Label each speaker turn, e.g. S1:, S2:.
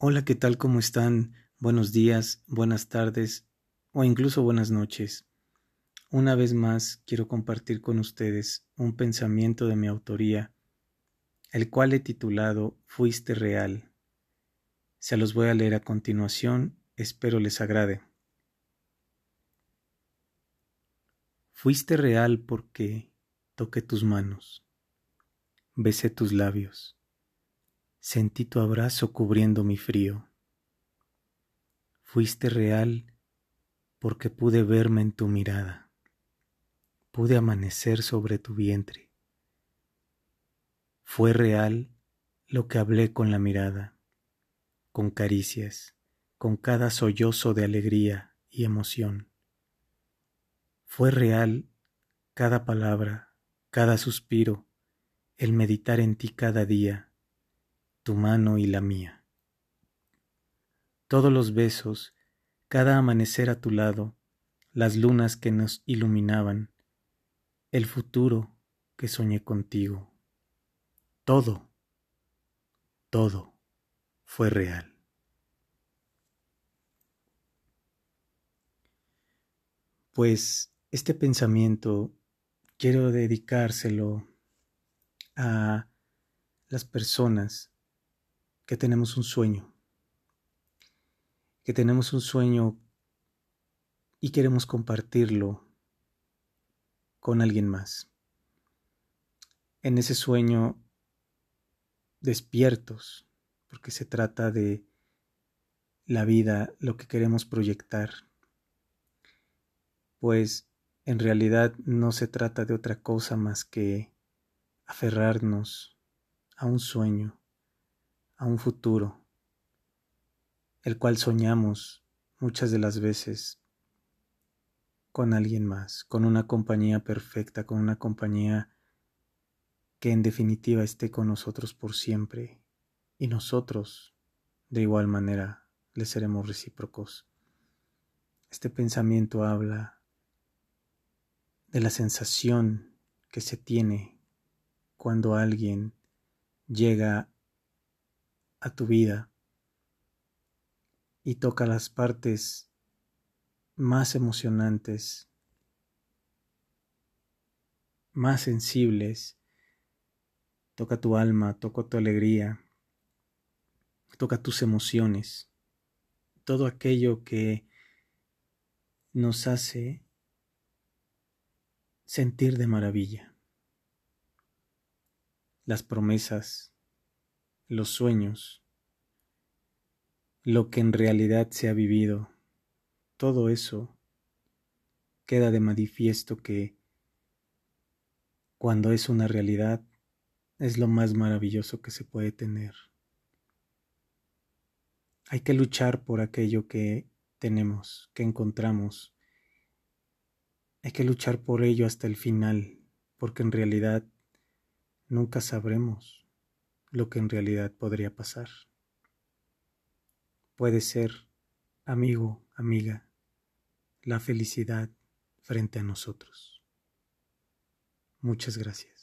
S1: Hola, ¿qué tal? ¿Cómo están? Buenos días, buenas tardes o incluso buenas noches. Una vez más quiero compartir con ustedes un pensamiento de mi autoría, el cual he titulado Fuiste real. Se los voy a leer a continuación, espero les agrade. Fuiste real porque toqué tus manos, besé tus labios Sentí tu abrazo cubriendo mi frío. Fuiste real porque pude verme en tu mirada. Pude amanecer sobre tu vientre. Fue real lo que hablé con la mirada, con caricias, con cada sollozo de alegría y emoción. Fue real cada palabra, cada suspiro, el meditar en ti cada día tu mano y la mía. Todos los besos, cada amanecer a tu lado, las lunas que nos iluminaban, el futuro que soñé contigo. Todo, todo fue real. Pues este pensamiento quiero dedicárselo a las personas que tenemos un sueño, que tenemos un sueño y queremos compartirlo con alguien más. En ese sueño despiertos, porque se trata de la vida, lo que queremos proyectar, pues en realidad no se trata de otra cosa más que aferrarnos a un sueño a un futuro, el cual soñamos muchas de las veces con alguien más, con una compañía perfecta, con una compañía que en definitiva esté con nosotros por siempre y nosotros de igual manera le seremos recíprocos. Este pensamiento habla de la sensación que se tiene cuando alguien llega a tu vida y toca las partes más emocionantes, más sensibles, toca tu alma, toca tu alegría, toca tus emociones, todo aquello que nos hace sentir de maravilla. Las promesas, los sueños, lo que en realidad se ha vivido, todo eso queda de manifiesto que cuando es una realidad es lo más maravilloso que se puede tener. Hay que luchar por aquello que tenemos, que encontramos. Hay que luchar por ello hasta el final, porque en realidad nunca sabremos lo que en realidad podría pasar. Puede ser, amigo, amiga, la felicidad frente a nosotros. Muchas gracias.